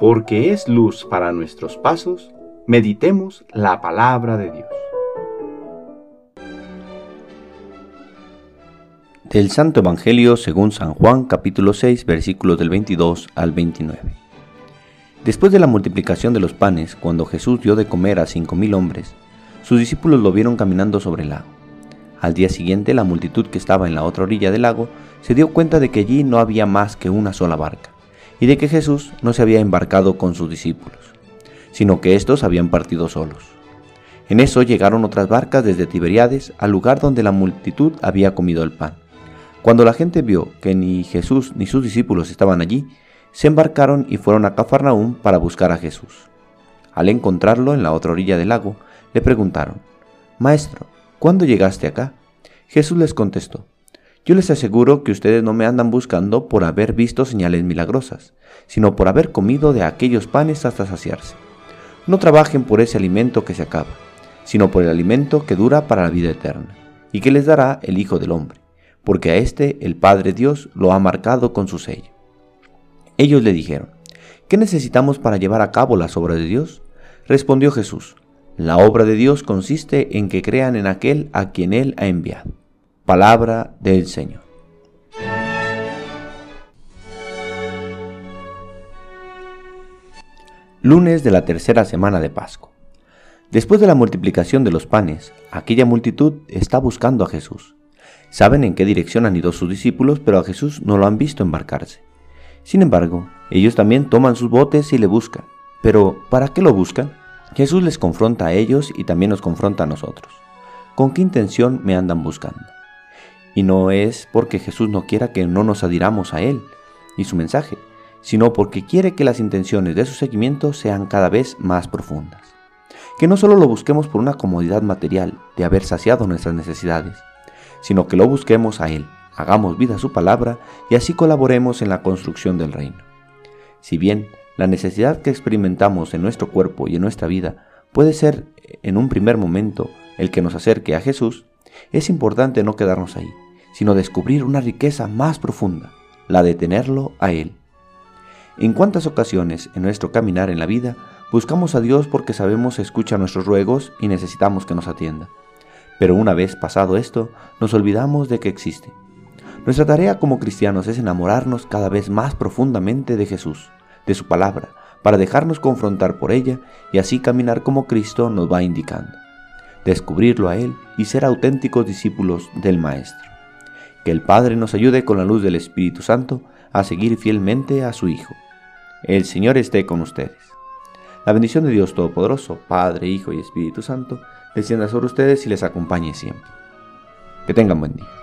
porque es luz para nuestros pasos, meditemos la palabra de Dios. Del Santo Evangelio según San Juan capítulo 6 versículos del 22 al 29. Después de la multiplicación de los panes, cuando Jesús dio de comer a cinco mil hombres, sus discípulos lo vieron caminando sobre el lago. Al día siguiente la multitud que estaba en la otra orilla del lago se dio cuenta de que allí no había más que una sola barca y de que Jesús no se había embarcado con sus discípulos, sino que éstos habían partido solos. En eso llegaron otras barcas desde Tiberiades al lugar donde la multitud había comido el pan. Cuando la gente vio que ni Jesús ni sus discípulos estaban allí, se embarcaron y fueron a Cafarnaúm para buscar a Jesús. Al encontrarlo en la otra orilla del lago, le preguntaron, Maestro, ¿cuándo llegaste acá? Jesús les contestó, yo les aseguro que ustedes no me andan buscando por haber visto señales milagrosas, sino por haber comido de aquellos panes hasta saciarse. No trabajen por ese alimento que se acaba, sino por el alimento que dura para la vida eterna, y que les dará el Hijo del Hombre, porque a éste el Padre Dios lo ha marcado con su sello. Ellos le dijeron, ¿qué necesitamos para llevar a cabo las obras de Dios? Respondió Jesús, la obra de Dios consiste en que crean en aquel a quien Él ha enviado. Palabra del Señor. Lunes de la tercera semana de Pascua. Después de la multiplicación de los panes, aquella multitud está buscando a Jesús. Saben en qué dirección han ido sus discípulos, pero a Jesús no lo han visto embarcarse. Sin embargo, ellos también toman sus botes y le buscan. Pero, ¿para qué lo buscan? Jesús les confronta a ellos y también nos confronta a nosotros. ¿Con qué intención me andan buscando? Y no es porque Jesús no quiera que no nos adhiramos a Él y su mensaje, sino porque quiere que las intenciones de su seguimiento sean cada vez más profundas. Que no solo lo busquemos por una comodidad material de haber saciado nuestras necesidades, sino que lo busquemos a Él, hagamos vida a su palabra y así colaboremos en la construcción del reino. Si bien la necesidad que experimentamos en nuestro cuerpo y en nuestra vida puede ser en un primer momento el que nos acerque a Jesús, es importante no quedarnos ahí, sino descubrir una riqueza más profunda, la de tenerlo a Él. En cuántas ocasiones en nuestro caminar en la vida buscamos a Dios porque sabemos escucha nuestros ruegos y necesitamos que nos atienda. Pero una vez pasado esto, nos olvidamos de que existe. Nuestra tarea como cristianos es enamorarnos cada vez más profundamente de Jesús, de su palabra, para dejarnos confrontar por ella y así caminar como Cristo nos va indicando descubrirlo a Él y ser auténticos discípulos del Maestro. Que el Padre nos ayude con la luz del Espíritu Santo a seguir fielmente a su Hijo. El Señor esté con ustedes. La bendición de Dios Todopoderoso, Padre, Hijo y Espíritu Santo, descienda sobre ustedes y les acompañe siempre. Que tengan buen día.